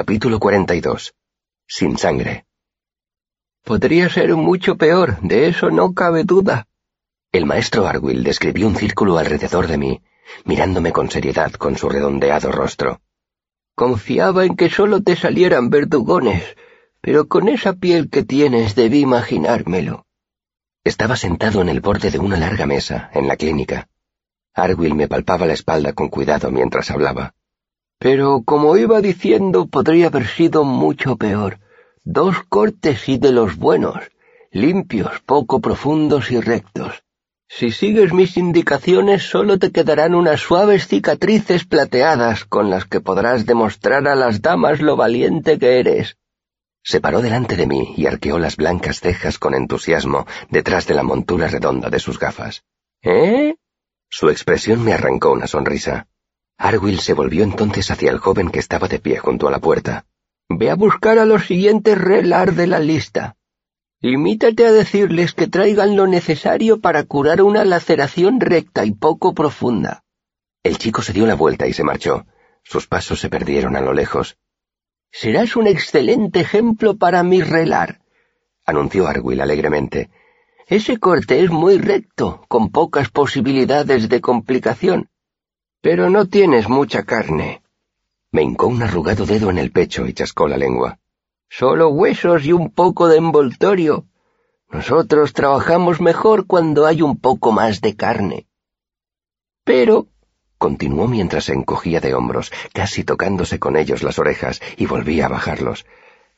Capítulo 42. Sin sangre. Podría ser mucho peor, de eso no cabe duda. El maestro Arwill describió un círculo alrededor de mí, mirándome con seriedad con su redondeado rostro. Confiaba en que solo te salieran verdugones, pero con esa piel que tienes debí imaginármelo. Estaba sentado en el borde de una larga mesa, en la clínica. Arwill me palpaba la espalda con cuidado mientras hablaba. Pero, como iba diciendo, podría haber sido mucho peor. Dos cortes y de los buenos, limpios, poco profundos y rectos. Si sigues mis indicaciones solo te quedarán unas suaves cicatrices plateadas con las que podrás demostrar a las damas lo valiente que eres. Se paró delante de mí y arqueó las blancas cejas con entusiasmo detrás de la montura redonda de sus gafas. ¿Eh? Su expresión me arrancó una sonrisa. Arwill se volvió entonces hacia el joven que estaba de pie junto a la puerta. Ve a buscar a los siguientes relar de la lista. Limítate a decirles que traigan lo necesario para curar una laceración recta y poco profunda. El chico se dio la vuelta y se marchó. Sus pasos se perdieron a lo lejos. Serás un excelente ejemplo para mi relar, anunció Arwill alegremente. Ese corte es muy recto, con pocas posibilidades de complicación. Pero no tienes mucha carne. Me hincó un arrugado dedo en el pecho y chascó la lengua. Solo huesos y un poco de envoltorio. Nosotros trabajamos mejor cuando hay un poco más de carne. Pero, continuó mientras se encogía de hombros, casi tocándose con ellos las orejas, y volvía a bajarlos.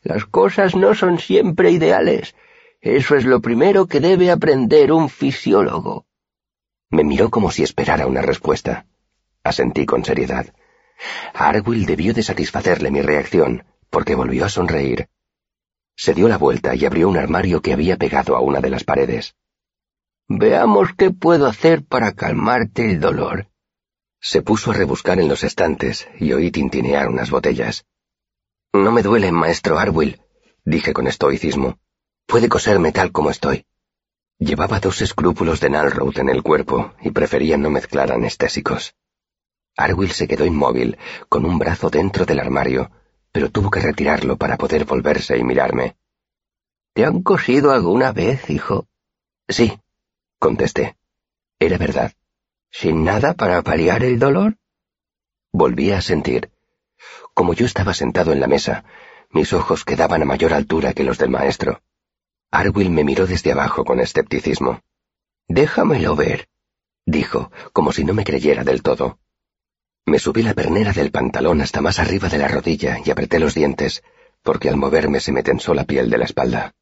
Las cosas no son siempre ideales. Eso es lo primero que debe aprender un fisiólogo. Me miró como si esperara una respuesta asentí con seriedad. Arwill debió de satisfacerle mi reacción, porque volvió a sonreír. Se dio la vuelta y abrió un armario que había pegado a una de las paredes. Veamos qué puedo hacer para calmarte el dolor. Se puso a rebuscar en los estantes y oí tintinear unas botellas. No me duele, maestro Arwill, dije con estoicismo. Puede coserme tal como estoy. Llevaba dos escrúpulos de Nalroth en el cuerpo y prefería no mezclar anestésicos. Arwill se quedó inmóvil, con un brazo dentro del armario, pero tuvo que retirarlo para poder volverse y mirarme. ¿Te han cosido alguna vez, hijo? Sí, contesté. Era verdad. ¿Sin nada para paliar el dolor? Volví a sentir. Como yo estaba sentado en la mesa, mis ojos quedaban a mayor altura que los del maestro. Arwill me miró desde abajo con escepticismo. Déjamelo ver, dijo, como si no me creyera del todo. Me subí la pernera del pantalón hasta más arriba de la rodilla y apreté los dientes, porque al moverme se me tensó la piel de la espalda.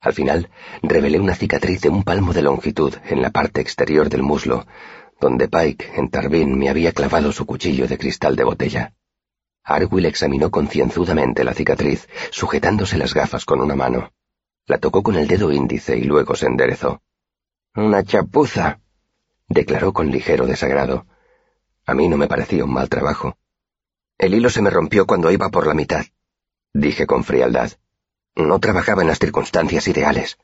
Al final, revelé una cicatriz de un palmo de longitud en la parte exterior del muslo, donde Pike, en Tarbín, me había clavado su cuchillo de cristal de botella. Arwill examinó concienzudamente la cicatriz, sujetándose las gafas con una mano. La tocó con el dedo índice y luego se enderezó. Una chapuza, declaró con ligero desagrado. A mí no me parecía un mal trabajo. El hilo se me rompió cuando iba por la mitad, dije con frialdad. No trabajaba en las circunstancias ideales.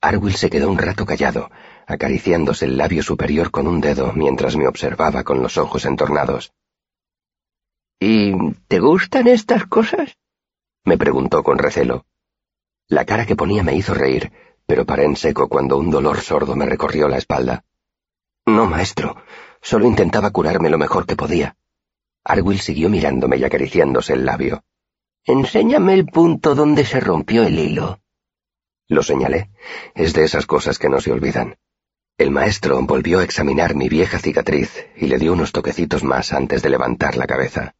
Arwill se quedó un rato callado, acariciándose el labio superior con un dedo mientras me observaba con los ojos entornados. ¿Y te gustan estas cosas? me preguntó con recelo. La cara que ponía me hizo reír, pero paré en seco cuando un dolor sordo me recorrió la espalda. No, maestro, Solo intentaba curarme lo mejor que podía. Arwill siguió mirándome y acariciándose el labio. Enséñame el punto donde se rompió el hilo. Lo señalé. Es de esas cosas que no se olvidan. El maestro volvió a examinar mi vieja cicatriz y le dio unos toquecitos más antes de levantar la cabeza.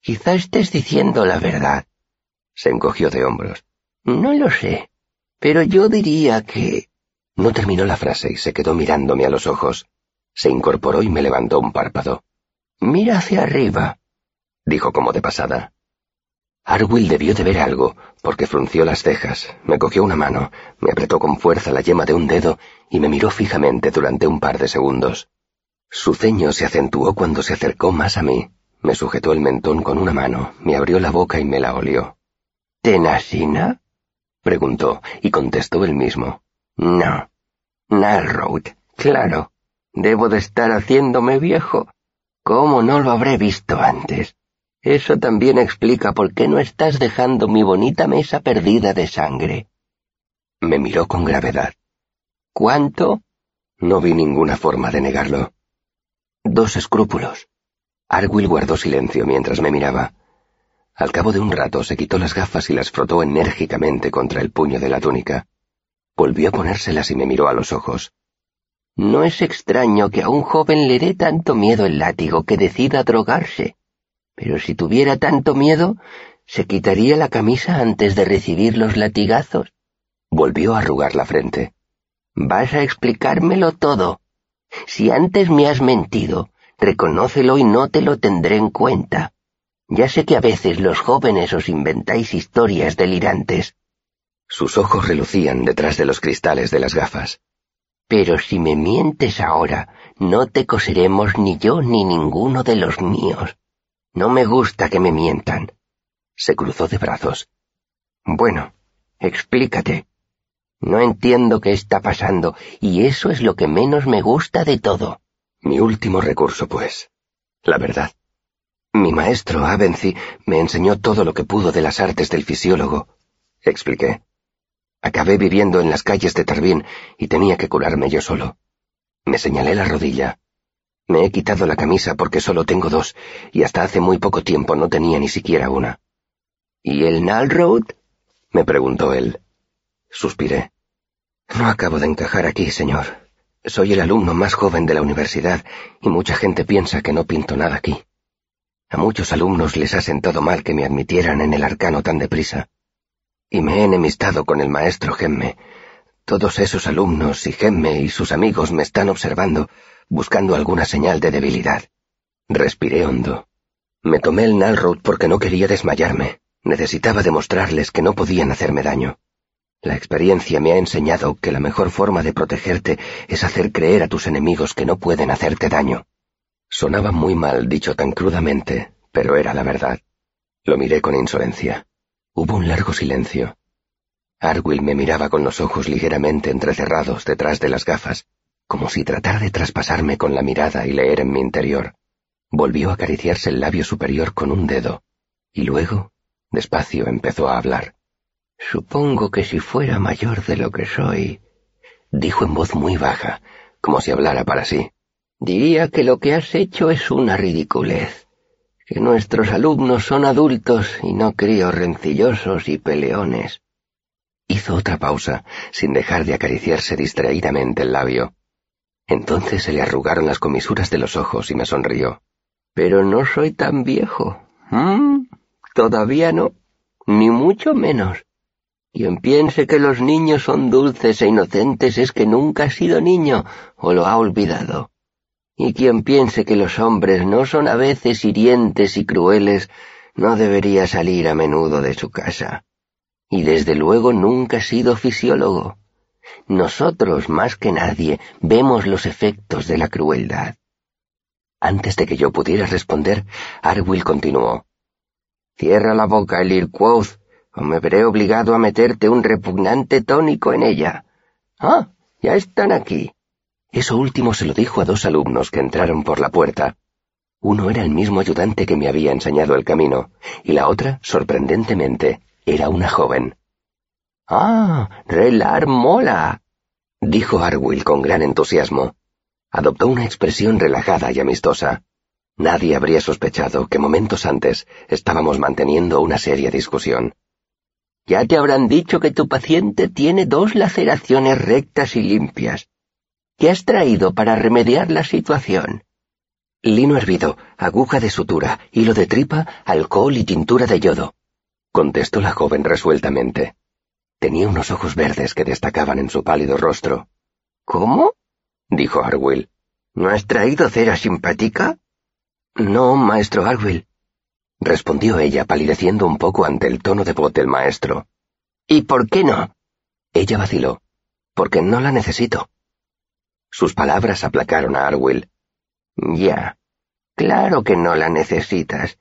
Quizá estés diciendo la verdad. Se encogió de hombros. No lo sé, pero yo diría que... No terminó la frase y se quedó mirándome a los ojos. Se incorporó y me levantó un párpado. Mira hacia arriba, dijo como de pasada. Arwill debió de ver algo, porque frunció las cejas, me cogió una mano, me apretó con fuerza la yema de un dedo y me miró fijamente durante un par de segundos. Su ceño se acentuó cuando se acercó más a mí, me sujetó el mentón con una mano, me abrió la boca y me la olió. ¿Tenasina? preguntó, y contestó él mismo. No. Narrow, claro. Debo de estar haciéndome viejo. ¿Cómo no lo habré visto antes? Eso también explica por qué no estás dejando mi bonita mesa perdida de sangre. Me miró con gravedad. ¿Cuánto? No vi ninguna forma de negarlo. Dos escrúpulos. Arwill guardó silencio mientras me miraba. Al cabo de un rato se quitó las gafas y las frotó enérgicamente contra el puño de la túnica. Volvió a ponérselas y me miró a los ojos. No es extraño que a un joven le dé tanto miedo el látigo que decida drogarse. Pero si tuviera tanto miedo, se quitaría la camisa antes de recibir los latigazos. Volvió a arrugar la frente. Vas a explicármelo todo. Si antes me has mentido, reconócelo y no te lo tendré en cuenta. Ya sé que a veces los jóvenes os inventáis historias delirantes. Sus ojos relucían detrás de los cristales de las gafas. Pero si me mientes ahora, no te coseremos ni yo ni ninguno de los míos. No me gusta que me mientan. Se cruzó de brazos. Bueno, explícate. No entiendo qué está pasando, y eso es lo que menos me gusta de todo. Mi último recurso, pues. La verdad. Mi maestro, Avency, me enseñó todo lo que pudo de las artes del fisiólogo. Expliqué. Acabé viviendo en las calles de Tarbín y tenía que curarme yo solo. Me señalé la rodilla. Me he quitado la camisa porque solo tengo dos, y hasta hace muy poco tiempo no tenía ni siquiera una. ¿Y el Nalroad? me preguntó él. Suspiré. No acabo de encajar aquí, señor. Soy el alumno más joven de la universidad y mucha gente piensa que no pinto nada aquí. A muchos alumnos les ha sentado mal que me admitieran en el arcano tan deprisa. Y me he enemistado con el maestro Gemme. Todos esos alumnos y Gemme y sus amigos me están observando buscando alguna señal de debilidad. Respiré hondo. Me tomé el Nalroad porque no quería desmayarme. Necesitaba demostrarles que no podían hacerme daño. La experiencia me ha enseñado que la mejor forma de protegerte es hacer creer a tus enemigos que no pueden hacerte daño. Sonaba muy mal dicho tan crudamente, pero era la verdad. Lo miré con insolencia. Hubo un largo silencio. Arwill me miraba con los ojos ligeramente entrecerrados detrás de las gafas, como si tratara de traspasarme con la mirada y leer en mi interior. Volvió a acariciarse el labio superior con un dedo, y luego, despacio, empezó a hablar. Supongo que si fuera mayor de lo que soy, dijo en voz muy baja, como si hablara para sí, diría que lo que has hecho es una ridiculez, que nuestros alumnos son adultos y no críos rencillosos y peleones. Hizo otra pausa, sin dejar de acariciarse distraídamente el labio. Entonces se le arrugaron las comisuras de los ojos y me sonrió. Pero no soy tan viejo. ¿Mm? Todavía no. Ni mucho menos. Quien piense que los niños son dulces e inocentes es que nunca ha sido niño o lo ha olvidado. Y quien piense que los hombres no son a veces hirientes y crueles no debería salir a menudo de su casa. Y desde luego nunca ha sido fisiólogo. Nosotros, más que nadie, vemos los efectos de la crueldad. Antes de que yo pudiera responder, Arwill continuó. Cierra la boca, Quoth, o me veré obligado a meterte un repugnante tónico en ella. Ah, ya están aquí. Eso último se lo dijo a dos alumnos que entraron por la puerta. Uno era el mismo ayudante que me había enseñado el camino, y la otra, sorprendentemente, era una joven. Ah, Relar mola, dijo Arwill con gran entusiasmo. Adoptó una expresión relajada y amistosa. Nadie habría sospechado que momentos antes estábamos manteniendo una seria discusión. Ya te habrán dicho que tu paciente tiene dos laceraciones rectas y limpias. ¿Qué has traído para remediar la situación? Lino hervido, aguja de sutura, hilo de tripa, alcohol y tintura de yodo, contestó la joven resueltamente. Tenía unos ojos verdes que destacaban en su pálido rostro. ¿Cómo? dijo Arwill. ¿No has traído cera simpática? No, maestro Arwill, respondió ella palideciendo un poco ante el tono de voz del maestro. ¿Y por qué no? Ella vaciló. Porque no la necesito. Sus palabras aplacaron a Arwill. Ya. Claro que no la necesitas.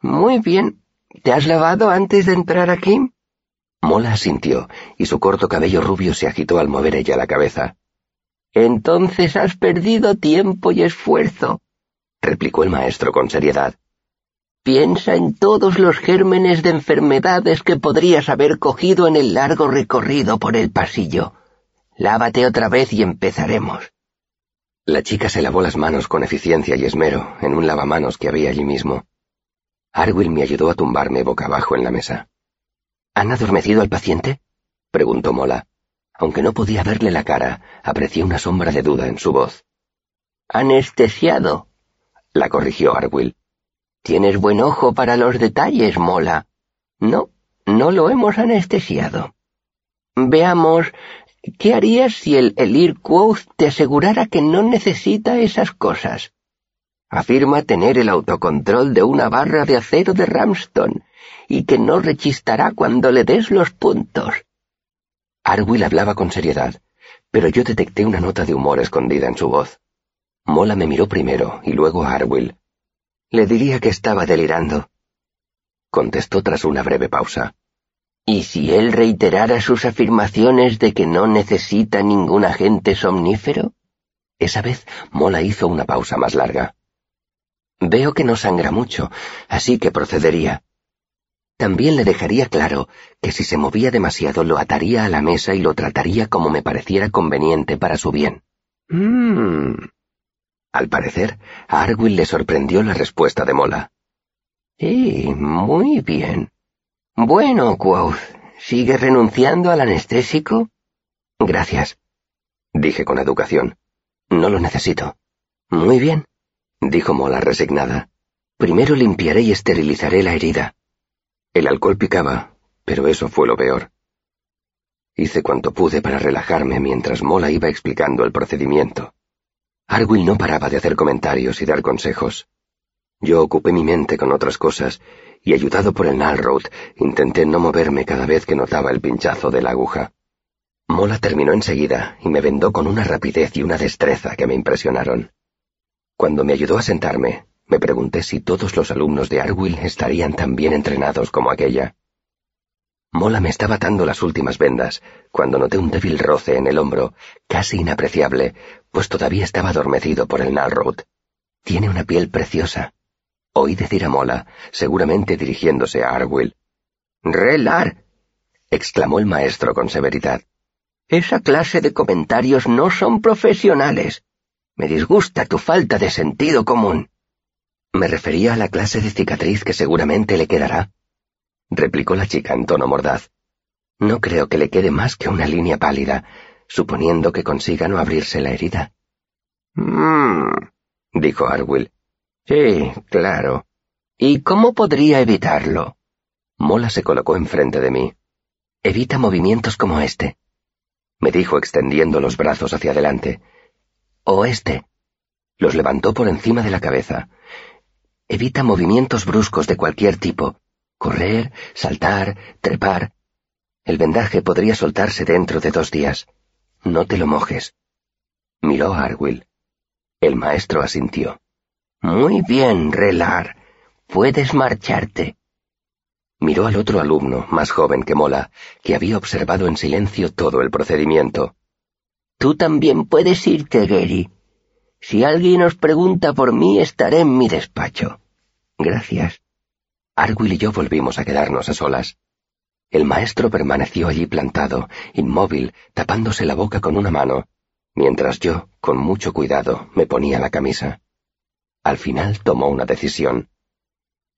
Muy bien. ¿Te has lavado antes de entrar aquí? Mola asintió, y su corto cabello rubio se agitó al mover ella la cabeza. Entonces has perdido tiempo y esfuerzo, replicó el maestro con seriedad. Piensa en todos los gérmenes de enfermedades que podrías haber cogido en el largo recorrido por el pasillo. Lávate otra vez y empezaremos. La chica se lavó las manos con eficiencia y esmero en un lavamanos que había allí mismo. Arwill me ayudó a tumbarme boca abajo en la mesa. ¿Han adormecido al paciente? preguntó Mola. Aunque no podía verle la cara, aprecié una sombra de duda en su voz. Anestesiado, la corrigió Arwill. Tienes buen ojo para los detalles, Mola. No, no lo hemos anestesiado. Veamos, ¿qué harías si el Elir Quoth te asegurara que no necesita esas cosas? Afirma tener el autocontrol de una barra de acero de Ramston y que no rechistará cuando le des los puntos. Arwill hablaba con seriedad, pero yo detecté una nota de humor escondida en su voz. Mola me miró primero y luego a Arwill. Le diría que estaba delirando. Contestó tras una breve pausa. ¿Y si él reiterara sus afirmaciones de que no necesita ningún agente somnífero? Esa vez Mola hizo una pausa más larga. Veo que no sangra mucho, así que procedería. También le dejaría claro que si se movía demasiado lo ataría a la mesa y lo trataría como me pareciera conveniente para su bien. Mmm. Al parecer, a Arwill le sorprendió la respuesta de Mola. Sí, muy bien. Bueno, Quoth, ¿sigue renunciando al anestésico? Gracias, dije con educación. No lo necesito. Muy bien, dijo Mola resignada. Primero limpiaré y esterilizaré la herida. El alcohol picaba, pero eso fue lo peor. Hice cuanto pude para relajarme mientras Mola iba explicando el procedimiento. Arwill no paraba de hacer comentarios y dar consejos. Yo ocupé mi mente con otras cosas y, ayudado por el Nalroad, intenté no moverme cada vez que notaba el pinchazo de la aguja. Mola terminó enseguida y me vendó con una rapidez y una destreza que me impresionaron. Cuando me ayudó a sentarme, me pregunté si todos los alumnos de Arwill estarían tan bien entrenados como aquella. Mola me estaba atando las últimas vendas, cuando noté un débil roce en el hombro, casi inapreciable, pues todavía estaba adormecido por el Nalroad. Tiene una piel preciosa. Oí decir a Mola, seguramente dirigiéndose a Arwill. ¡Relar! exclamó el maestro con severidad. Esa clase de comentarios no son profesionales. Me disgusta tu falta de sentido común. Me refería a la clase de cicatriz que seguramente le quedará, replicó la chica en tono mordaz. No creo que le quede más que una línea pálida, suponiendo que consiga no abrirse la herida. Mmm, dijo Arwill. Sí, claro. ¿Y cómo podría evitarlo? Mola se colocó enfrente de mí. Evita movimientos como este, me dijo extendiendo los brazos hacia adelante. O este. Los levantó por encima de la cabeza. Evita movimientos bruscos de cualquier tipo. Correr, saltar, trepar. El vendaje podría soltarse dentro de dos días. No te lo mojes. Miró a Arwill. El maestro asintió. Muy bien, Relar. Puedes marcharte. Miró al otro alumno, más joven que Mola, que había observado en silencio todo el procedimiento. Tú también puedes irte, Gary. Si alguien os pregunta por mí, estaré en mi despacho. Gracias. Arwill y yo volvimos a quedarnos a solas. El maestro permaneció allí plantado, inmóvil, tapándose la boca con una mano, mientras yo, con mucho cuidado, me ponía la camisa. Al final tomó una decisión.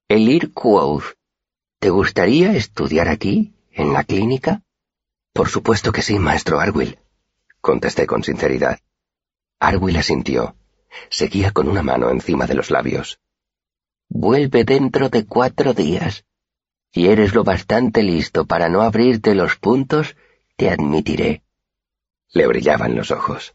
Elir Quoth, ¿te gustaría estudiar aquí, en la clínica? Por supuesto que sí, maestro Arwill, contesté con sinceridad. Arwill asintió. Seguía con una mano encima de los labios. Vuelve dentro de cuatro días. Si eres lo bastante listo para no abrirte los puntos, te admitiré. Le brillaban los ojos.